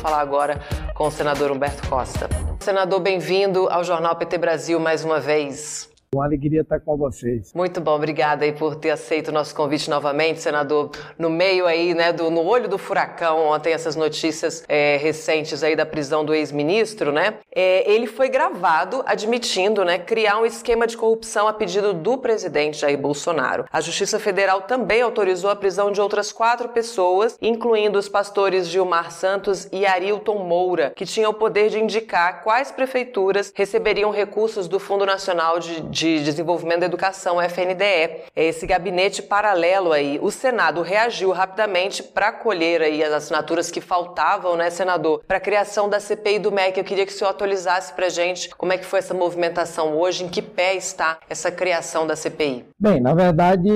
Falar agora com o senador Humberto Costa. Senador, bem-vindo ao Jornal PT Brasil mais uma vez. Uma alegria estar com vocês. Muito bom, obrigada aí por ter aceito o nosso convite novamente, senador. No meio aí, né, do, no olho do furacão, ontem essas notícias é, recentes aí da prisão do ex-ministro, né? É, ele foi gravado admitindo, né, criar um esquema de corrupção a pedido do presidente Jair Bolsonaro. A Justiça Federal também autorizou a prisão de outras quatro pessoas, incluindo os pastores Gilmar Santos e Arilton Moura, que tinham o poder de indicar quais prefeituras receberiam recursos do Fundo Nacional de de Desenvolvimento da Educação, FNDE. É esse gabinete paralelo aí. O Senado reagiu rapidamente para acolher aí as assinaturas que faltavam, né, senador, para a criação da CPI do MEC. Eu queria que o senhor atualizasse para gente como é que foi essa movimentação hoje, em que pé está essa criação da CPI. Bem, na verdade,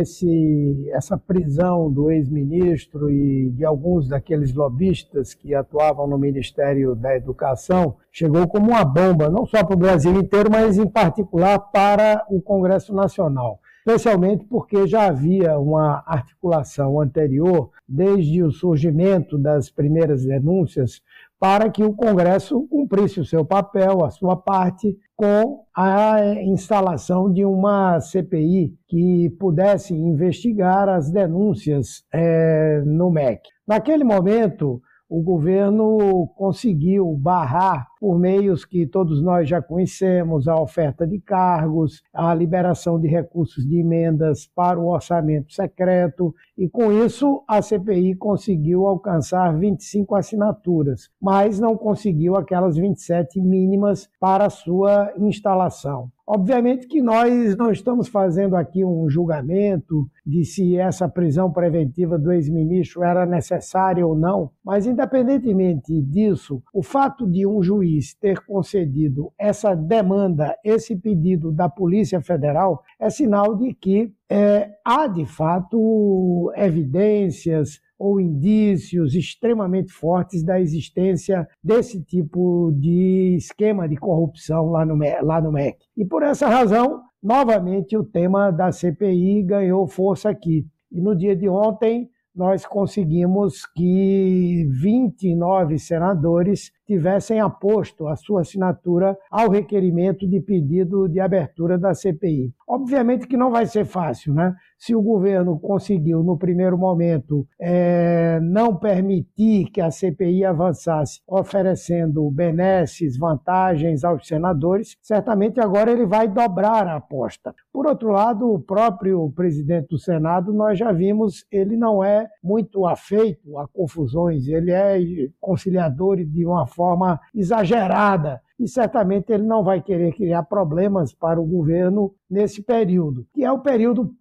esse, essa prisão do ex-ministro e de alguns daqueles lobistas que atuavam no Ministério da Educação chegou como uma bomba, não só para o Brasil inteiro, mas em particular para o Congresso Nacional. Especialmente porque já havia uma articulação anterior, desde o surgimento das primeiras denúncias, para que o Congresso cumprisse o seu papel, a sua parte, com a instalação de uma CPI que pudesse investigar as denúncias é, no MEC. Naquele momento, o governo conseguiu barrar por meios que todos nós já conhecemos, a oferta de cargos, a liberação de recursos de emendas para o orçamento secreto, e com isso a CPI conseguiu alcançar 25 assinaturas, mas não conseguiu aquelas 27 mínimas para sua instalação. Obviamente que nós não estamos fazendo aqui um julgamento de se essa prisão preventiva do ex-ministro era necessária ou não, mas independentemente disso, o fato de um juiz ter concedido essa demanda, esse pedido da Polícia Federal, é sinal de que é, há de fato evidências, ou indícios extremamente fortes da existência desse tipo de esquema de corrupção lá no, lá no MEC. E por essa razão, novamente, o tema da CPI ganhou força aqui. E no dia de ontem, nós conseguimos que 29 senadores tivessem aposto a sua assinatura ao requerimento de pedido de abertura da CPI. Obviamente que não vai ser fácil, né? Se o governo conseguiu, no primeiro momento, é, não permitir que a CPI avançasse, oferecendo benesses, vantagens aos senadores, certamente agora ele vai dobrar a aposta. Por outro lado, o próprio presidente do Senado, nós já vimos, ele não é muito afeito a confusões, ele é conciliador de uma forma forma exagerada e certamente ele não vai querer criar problemas para o governo nesse período, que é o período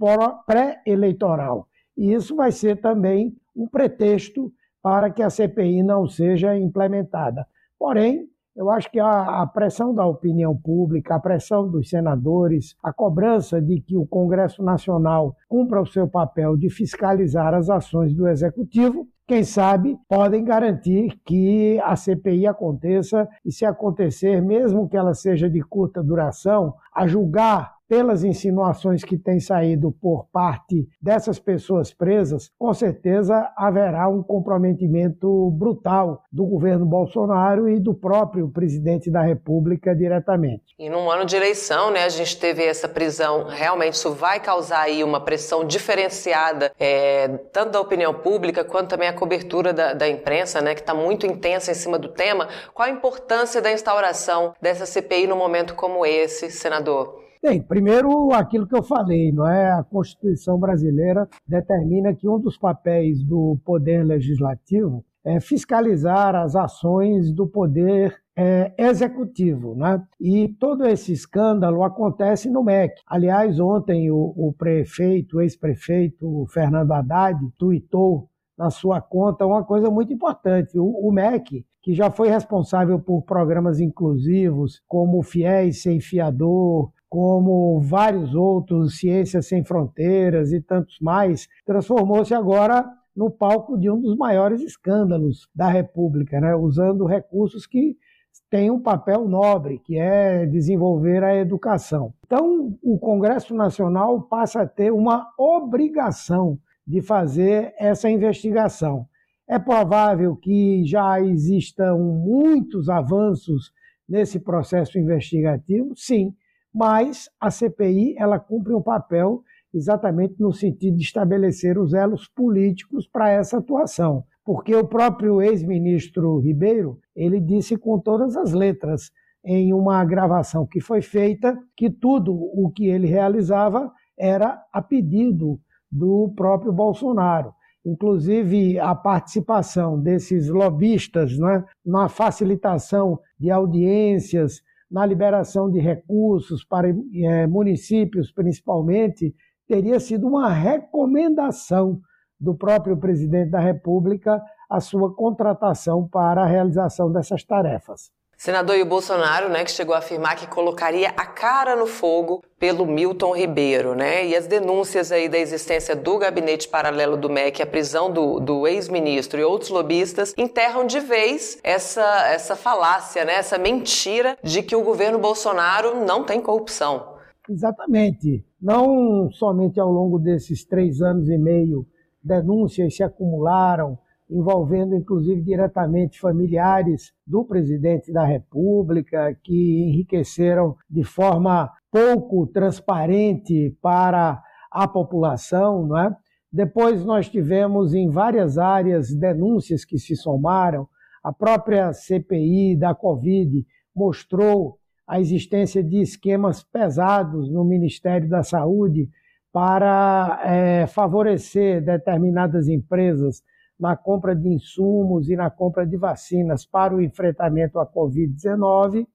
pré-eleitoral. E isso vai ser também um pretexto para que a CPI não seja implementada. Porém, eu acho que a, pressão da opinião pública, a pressão dos senadores, a cobrança de que o Congresso Nacional cumpra o seu papel de fiscalizar as ações do Executivo quem sabe, podem garantir que a CPI aconteça e, se acontecer, mesmo que ela seja de curta duração, a julgar pelas insinuações que têm saído por parte dessas pessoas presas, com certeza haverá um comprometimento brutal do governo Bolsonaro e do próprio presidente da República diretamente. E num ano de eleição, né, a gente teve essa prisão, realmente isso vai causar aí uma pressão diferenciada, é, tanto da opinião pública quanto também a cobertura da, da imprensa, né, que está muito intensa em cima do tema. Qual a importância da instauração dessa CPI num momento como esse, senador? Bem, primeiro aquilo que eu falei, não é? A Constituição brasileira determina que um dos papéis do poder legislativo é fiscalizar as ações do poder é, executivo, né? E todo esse escândalo acontece no MEC. Aliás, ontem o, o prefeito, o ex-prefeito Fernando Haddad, tuitou na sua conta uma coisa muito importante. O, o MEC, que já foi responsável por programas inclusivos como Fiéis Sem Fiador, como vários outros, Ciências Sem Fronteiras e tantos mais, transformou-se agora no palco de um dos maiores escândalos da República, né? usando recursos que têm um papel nobre, que é desenvolver a educação. Então, o Congresso Nacional passa a ter uma obrigação de fazer essa investigação. É provável que já existam muitos avanços nesse processo investigativo, sim, mas a CPI ela cumpre um papel exatamente no sentido de estabelecer os elos políticos para essa atuação, porque o próprio ex-ministro Ribeiro ele disse com todas as letras em uma gravação que foi feita que tudo o que ele realizava era a pedido do próprio Bolsonaro. Inclusive, a participação desses lobistas né, na facilitação de audiências, na liberação de recursos para é, municípios, principalmente, teria sido uma recomendação do próprio presidente da República a sua contratação para a realização dessas tarefas. Senador e o Bolsonaro, né, que chegou a afirmar que colocaria a cara no fogo pelo Milton Ribeiro, né? E as denúncias aí da existência do gabinete paralelo do MEC, a prisão do, do ex-ministro e outros lobistas enterram de vez essa, essa falácia, né? Essa mentira de que o governo Bolsonaro não tem corrupção. Exatamente. Não somente ao longo desses três anos e meio denúncias se acumularam, envolvendo inclusive diretamente familiares do presidente da República, que enriqueceram de forma pouco transparente para a população, não é? Depois nós tivemos em várias áreas denúncias que se somaram. A própria CPI da Covid mostrou a existência de esquemas pesados no Ministério da Saúde para é, favorecer determinadas empresas na compra de insumos e na compra de vacinas para o enfrentamento à Covid-19,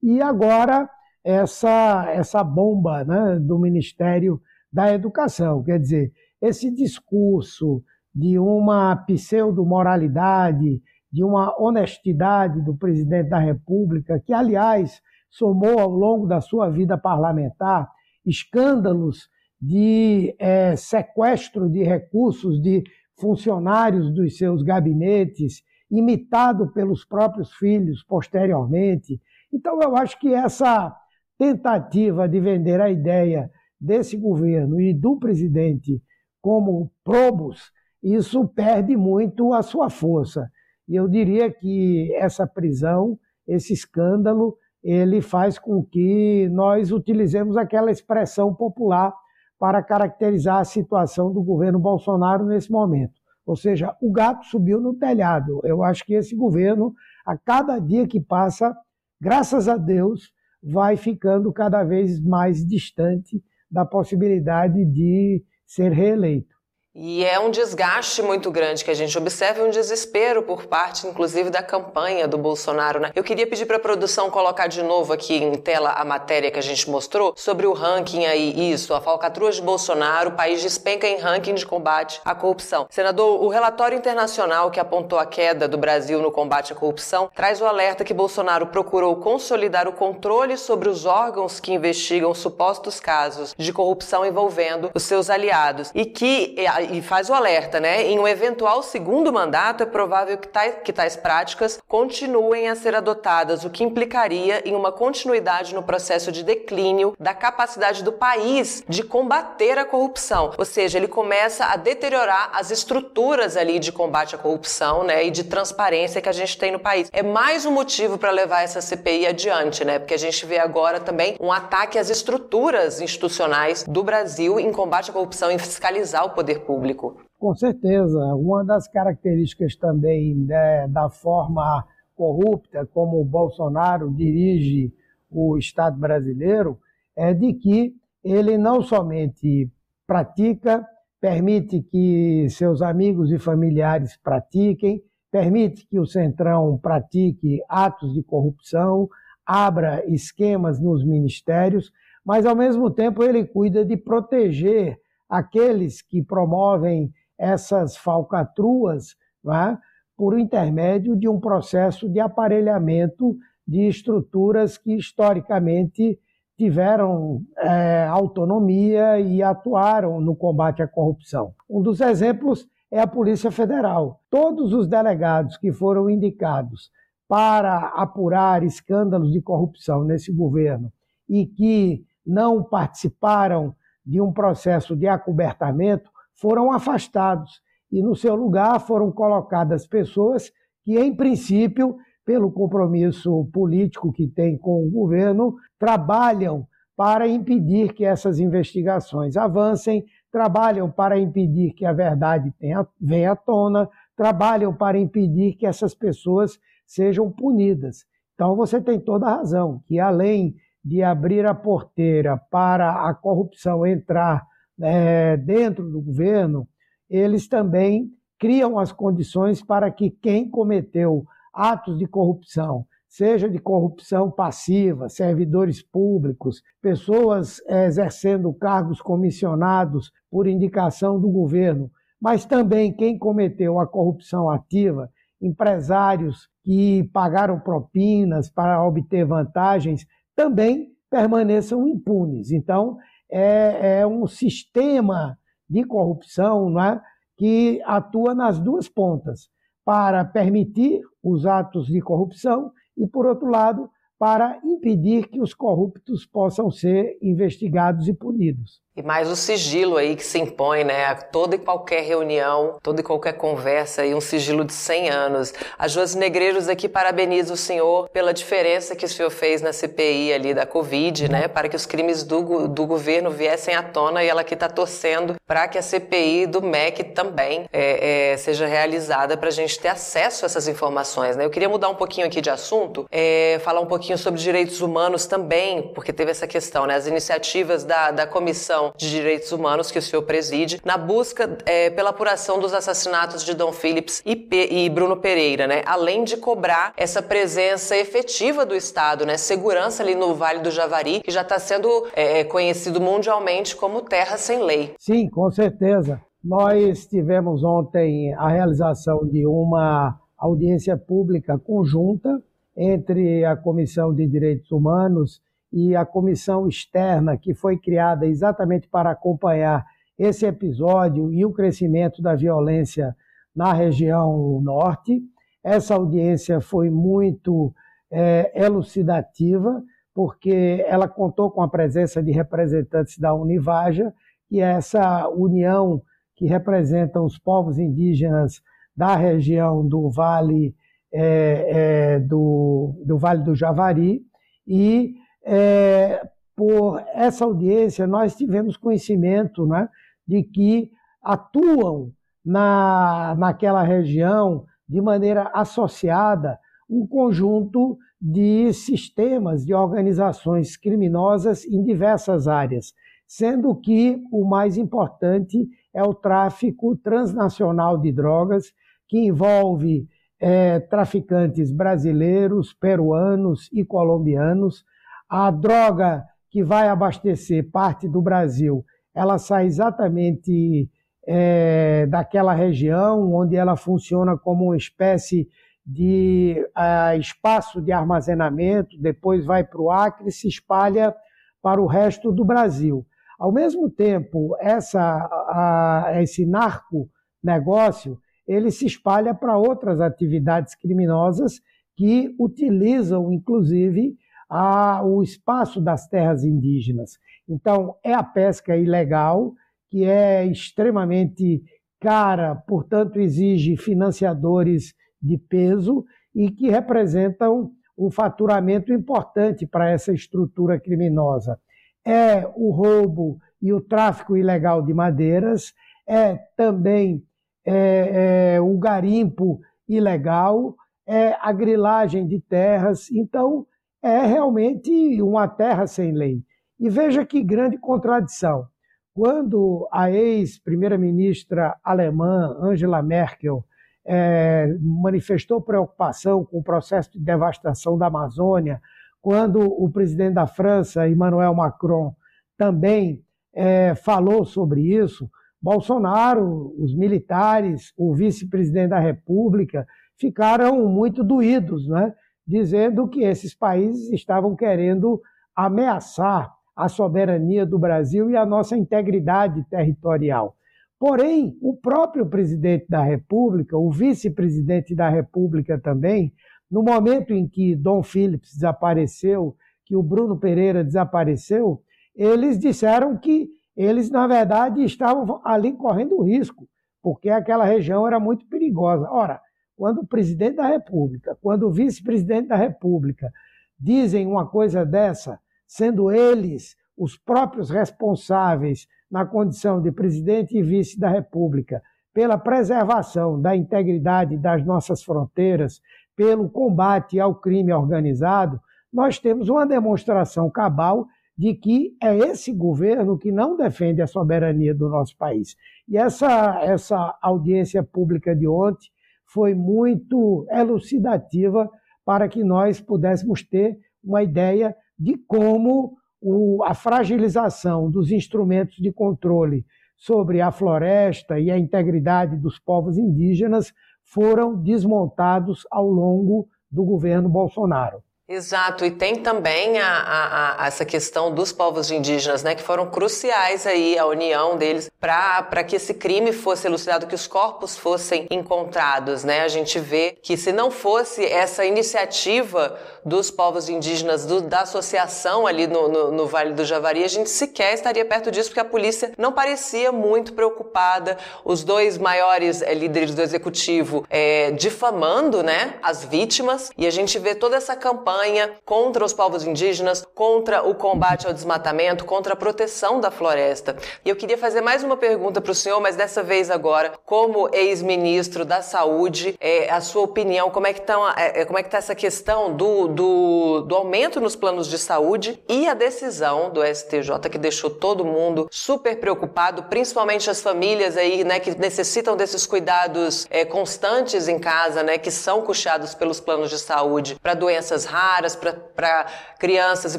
e agora essa, essa bomba né, do Ministério da Educação. Quer dizer, esse discurso de uma pseudo-moralidade, de uma honestidade do presidente da República, que, aliás, somou ao longo da sua vida parlamentar escândalos de é, sequestro de recursos de funcionários dos seus gabinetes, imitado pelos próprios filhos posteriormente. Então, eu acho que essa tentativa de vender a ideia desse governo e do presidente como probos, isso perde muito a sua força. E eu diria que essa prisão, esse escândalo, ele faz com que nós utilizemos aquela expressão popular para caracterizar a situação do governo Bolsonaro nesse momento. Ou seja, o gato subiu no telhado. Eu acho que esse governo, a cada dia que passa, graças a Deus, vai ficando cada vez mais distante da possibilidade de ser reeleito. E é um desgaste muito grande que a gente observa um desespero por parte, inclusive, da campanha do Bolsonaro. Né? Eu queria pedir para a produção colocar de novo aqui em tela a matéria que a gente mostrou sobre o ranking aí, isso, a falcatrua de Bolsonaro, o país despenca em ranking de combate à corrupção. Senador, o relatório internacional que apontou a queda do Brasil no combate à corrupção traz o alerta que Bolsonaro procurou consolidar o controle sobre os órgãos que investigam supostos casos de corrupção envolvendo os seus aliados e que e faz o alerta, né? Em um eventual segundo mandato, é provável que tais, que tais práticas continuem a ser adotadas, o que implicaria em uma continuidade no processo de declínio da capacidade do país de combater a corrupção. Ou seja, ele começa a deteriorar as estruturas ali de combate à corrupção, né? E de transparência que a gente tem no país. É mais um motivo para levar essa CPI adiante, né? Porque a gente vê agora também um ataque às estruturas institucionais do Brasil em combate à corrupção, em fiscalizar o poder público público. Com certeza. Uma das características também né, da forma corrupta como o Bolsonaro dirige o Estado brasileiro é de que ele não somente pratica, permite que seus amigos e familiares pratiquem, permite que o Centrão pratique atos de corrupção, abra esquemas nos ministérios, mas ao mesmo tempo ele cuida de proteger aqueles que promovem essas falcatruas é? por intermédio de um processo de aparelhamento de estruturas que historicamente tiveram é, autonomia e atuaram no combate à corrupção. Um dos exemplos é a Polícia Federal. Todos os delegados que foram indicados para apurar escândalos de corrupção nesse governo e que não participaram de um processo de acobertamento foram afastados e no seu lugar foram colocadas pessoas que, em princípio, pelo compromisso político que tem com o governo, trabalham para impedir que essas investigações avancem, trabalham para impedir que a verdade tenha, venha à tona, trabalham para impedir que essas pessoas sejam punidas. Então você tem toda a razão, que além de abrir a porteira para a corrupção entrar é, dentro do governo, eles também criam as condições para que quem cometeu atos de corrupção, seja de corrupção passiva, servidores públicos, pessoas é, exercendo cargos comissionados por indicação do governo, mas também quem cometeu a corrupção ativa, empresários que pagaram propinas para obter vantagens, também permaneçam impunes. Então, é, é um sistema de corrupção não é, que atua nas duas pontas, para permitir os atos de corrupção e, por outro lado, para impedir que os corruptos possam ser investigados e punidos. E mais o sigilo aí que se impõe, né? A toda e qualquer reunião, toda e qualquer conversa e um sigilo de 100 anos. A Josi Negreiros aqui parabeniza o senhor pela diferença que o senhor fez na CPI ali da Covid, né? Para que os crimes do, do governo viessem à tona e ela aqui está torcendo para que a CPI do MEC também é, é, seja realizada para a gente ter acesso a essas informações, né? Eu queria mudar um pouquinho aqui de assunto, é, falar um pouquinho sobre direitos humanos também, porque teve essa questão, né? As iniciativas da, da comissão Comissão de Direitos Humanos que o senhor preside, na busca é, pela apuração dos assassinatos de Dom Phillips e, e, Bruno Pereira, né? Além de cobrar essa presença efetiva do Estado, né? Segurança ali no Vale do Javari, que já está sendo é, conhecido mundialmente como terra sem lei. Sim, com certeza. Nós tivemos ontem a realização de uma audiência pública conjunta entre a Comissão de Direitos Humanos e a comissão externa que foi criada exatamente para acompanhar esse episódio e o crescimento da violência na região norte. Essa audiência foi muito é, elucidativa, porque ela contou com a presença de representantes da Univaja, que é essa união que representa os povos indígenas da região do Vale, é, é, do, do Vale do Javari, e é, por essa audiência, nós tivemos conhecimento né, de que atuam na, naquela região de maneira associada um conjunto de sistemas, de organizações criminosas em diversas áreas, sendo que o mais importante é o tráfico transnacional de drogas, que envolve é, traficantes brasileiros, peruanos e colombianos, a droga que vai abastecer parte do Brasil, ela sai exatamente é, daquela região onde ela funciona como uma espécie de uh, espaço de armazenamento, depois vai para o Acre e se espalha para o resto do Brasil. Ao mesmo tempo, essa, esse narco negócio ele se espalha para outras atividades criminosas que utilizam, inclusive, a, o espaço das terras indígenas. Então, é a pesca ilegal, que é extremamente cara, portanto, exige financiadores de peso e que representam um faturamento importante para essa estrutura criminosa. É o roubo e o tráfico ilegal de madeiras, é também é, é, o garimpo ilegal, é a grilagem de terras. Então, é realmente uma terra sem lei. E veja que grande contradição. Quando a ex-primeira-ministra alemã Angela Merkel é, manifestou preocupação com o processo de devastação da Amazônia, quando o presidente da França, Emmanuel Macron, também é, falou sobre isso, Bolsonaro, os militares, o vice-presidente da República ficaram muito doídos, né? Dizendo que esses países estavam querendo ameaçar a soberania do Brasil e a nossa integridade territorial. Porém, o próprio presidente da República, o vice-presidente da República também, no momento em que Dom Phillips desapareceu, que o Bruno Pereira desapareceu, eles disseram que eles, na verdade, estavam ali correndo risco, porque aquela região era muito perigosa. Ora, quando o presidente da República, quando o vice-presidente da República dizem uma coisa dessa, sendo eles os próprios responsáveis na condição de presidente e vice da República pela preservação da integridade das nossas fronteiras, pelo combate ao crime organizado, nós temos uma demonstração cabal de que é esse governo que não defende a soberania do nosso país. E essa, essa audiência pública de ontem foi muito elucidativa para que nós pudéssemos ter uma ideia de como o, a fragilização dos instrumentos de controle sobre a floresta e a integridade dos povos indígenas foram desmontados ao longo do governo Bolsonaro. Exato, e tem também a, a, a, essa questão dos povos indígenas, né, que foram cruciais aí, a união deles, para que esse crime fosse elucidado, que os corpos fossem encontrados, né? A gente vê que se não fosse essa iniciativa dos povos indígenas, do, da associação ali no, no, no, Vale do Javari, a gente sequer estaria perto disso, porque a polícia não parecia muito preocupada. Os dois maiores é, líderes do executivo é, difamando, né, as vítimas, e a gente vê toda essa campanha campanha contra os povos indígenas, contra o combate ao desmatamento, contra a proteção da floresta. E eu queria fazer mais uma pergunta para o senhor, mas dessa vez agora, como ex-ministro da Saúde, é, a sua opinião, como é que está é, é, como é que tá essa questão do, do, do aumento nos planos de saúde e a decisão do STJ que deixou todo mundo super preocupado, principalmente as famílias aí, né, que necessitam desses cuidados é, constantes em casa, né, que são custeados pelos planos de saúde para doenças raras raras, para crianças e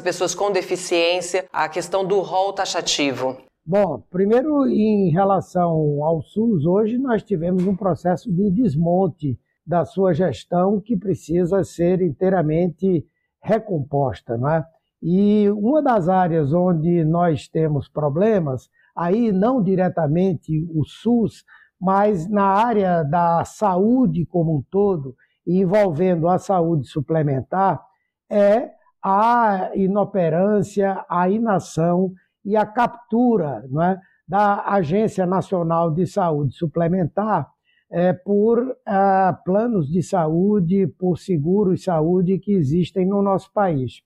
pessoas com deficiência, a questão do rol taxativo? Bom, primeiro em relação ao SUS, hoje nós tivemos um processo de desmonte da sua gestão que precisa ser inteiramente recomposta, não é? E uma das áreas onde nós temos problemas, aí não diretamente o SUS, mas na área da saúde como um todo, envolvendo a saúde suplementar, é a inoperância, a inação e a captura não é, da Agência Nacional de Saúde Suplementar é, por ah, planos de saúde, por seguros de saúde que existem no nosso país.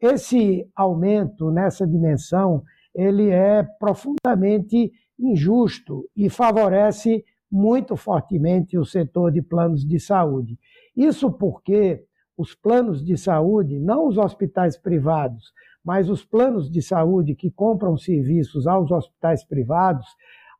Esse aumento nessa dimensão ele é profundamente injusto e favorece muito fortemente o setor de planos de saúde. Isso porque os planos de saúde, não os hospitais privados, mas os planos de saúde que compram serviços aos hospitais privados,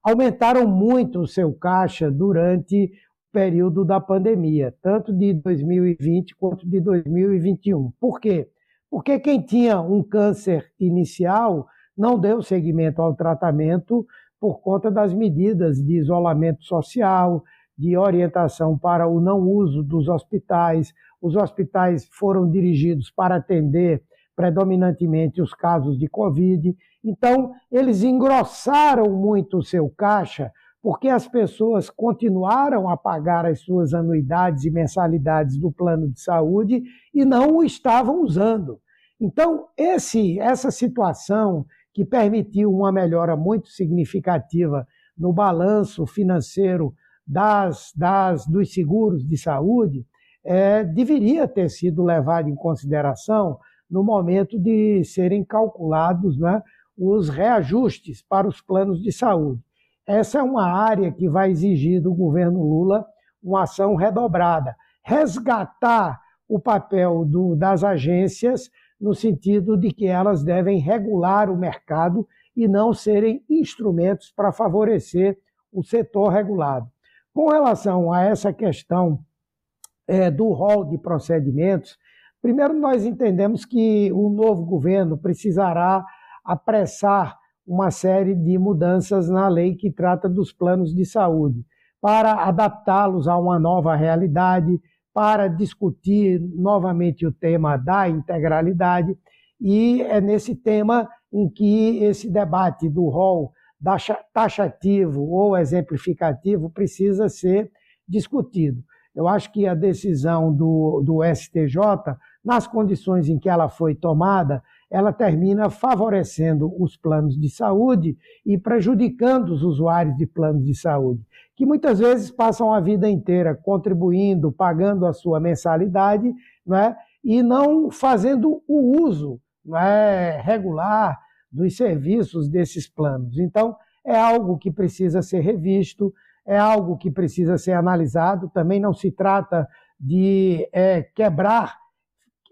aumentaram muito o seu caixa durante o período da pandemia, tanto de 2020 quanto de 2021. Por quê? Porque quem tinha um câncer inicial não deu seguimento ao tratamento por conta das medidas de isolamento social, de orientação para o não uso dos hospitais, os hospitais foram dirigidos para atender predominantemente os casos de Covid. Então, eles engrossaram muito o seu caixa, porque as pessoas continuaram a pagar as suas anuidades e mensalidades do plano de saúde e não o estavam usando. Então, esse, essa situação que permitiu uma melhora muito significativa no balanço financeiro das, das, dos seguros de saúde, é, deveria ter sido levado em consideração no momento de serem calculados né, os reajustes para os planos de saúde. Essa é uma área que vai exigir do governo Lula uma ação redobrada, resgatar o papel do, das agências no sentido de que elas devem regular o mercado e não serem instrumentos para favorecer o setor regulado. Com relação a essa questão é, do rol de procedimentos, primeiro nós entendemos que o novo governo precisará apressar uma série de mudanças na lei que trata dos planos de saúde, para adaptá-los a uma nova realidade, para discutir novamente o tema da integralidade, e é nesse tema em que esse debate do rol taxativo ou exemplificativo precisa ser discutido. Eu acho que a decisão do, do STJ, nas condições em que ela foi tomada, ela termina favorecendo os planos de saúde e prejudicando os usuários de planos de saúde, que muitas vezes passam a vida inteira contribuindo, pagando a sua mensalidade, não é? e não fazendo o uso não é? regular dos serviços desses planos. Então, é algo que precisa ser revisto, é algo que precisa ser analisado. Também não se trata de é, quebrar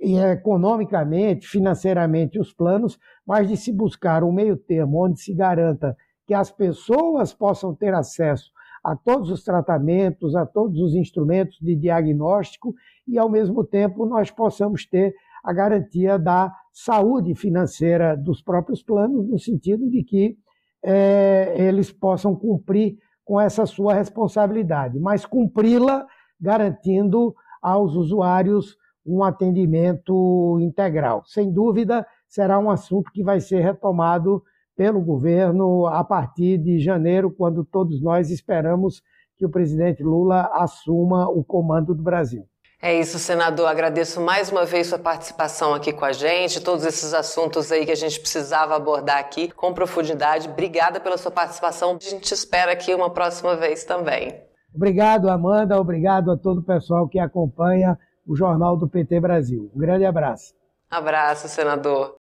economicamente, financeiramente os planos, mas de se buscar um meio termo onde se garanta que as pessoas possam ter acesso a todos os tratamentos, a todos os instrumentos de diagnóstico e, ao mesmo tempo, nós possamos ter a garantia da saúde financeira dos próprios planos, no sentido de que é, eles possam cumprir com essa sua responsabilidade, mas cumpri-la garantindo aos usuários um atendimento integral. Sem dúvida, será um assunto que vai ser retomado pelo governo a partir de janeiro, quando todos nós esperamos que o presidente Lula assuma o comando do Brasil. É isso, senador. Agradeço mais uma vez sua participação aqui com a gente, todos esses assuntos aí que a gente precisava abordar aqui com profundidade. Obrigada pela sua participação. A gente espera aqui uma próxima vez também. Obrigado, Amanda. Obrigado a todo o pessoal que acompanha o Jornal do PT Brasil. Um grande abraço. Abraço, senador.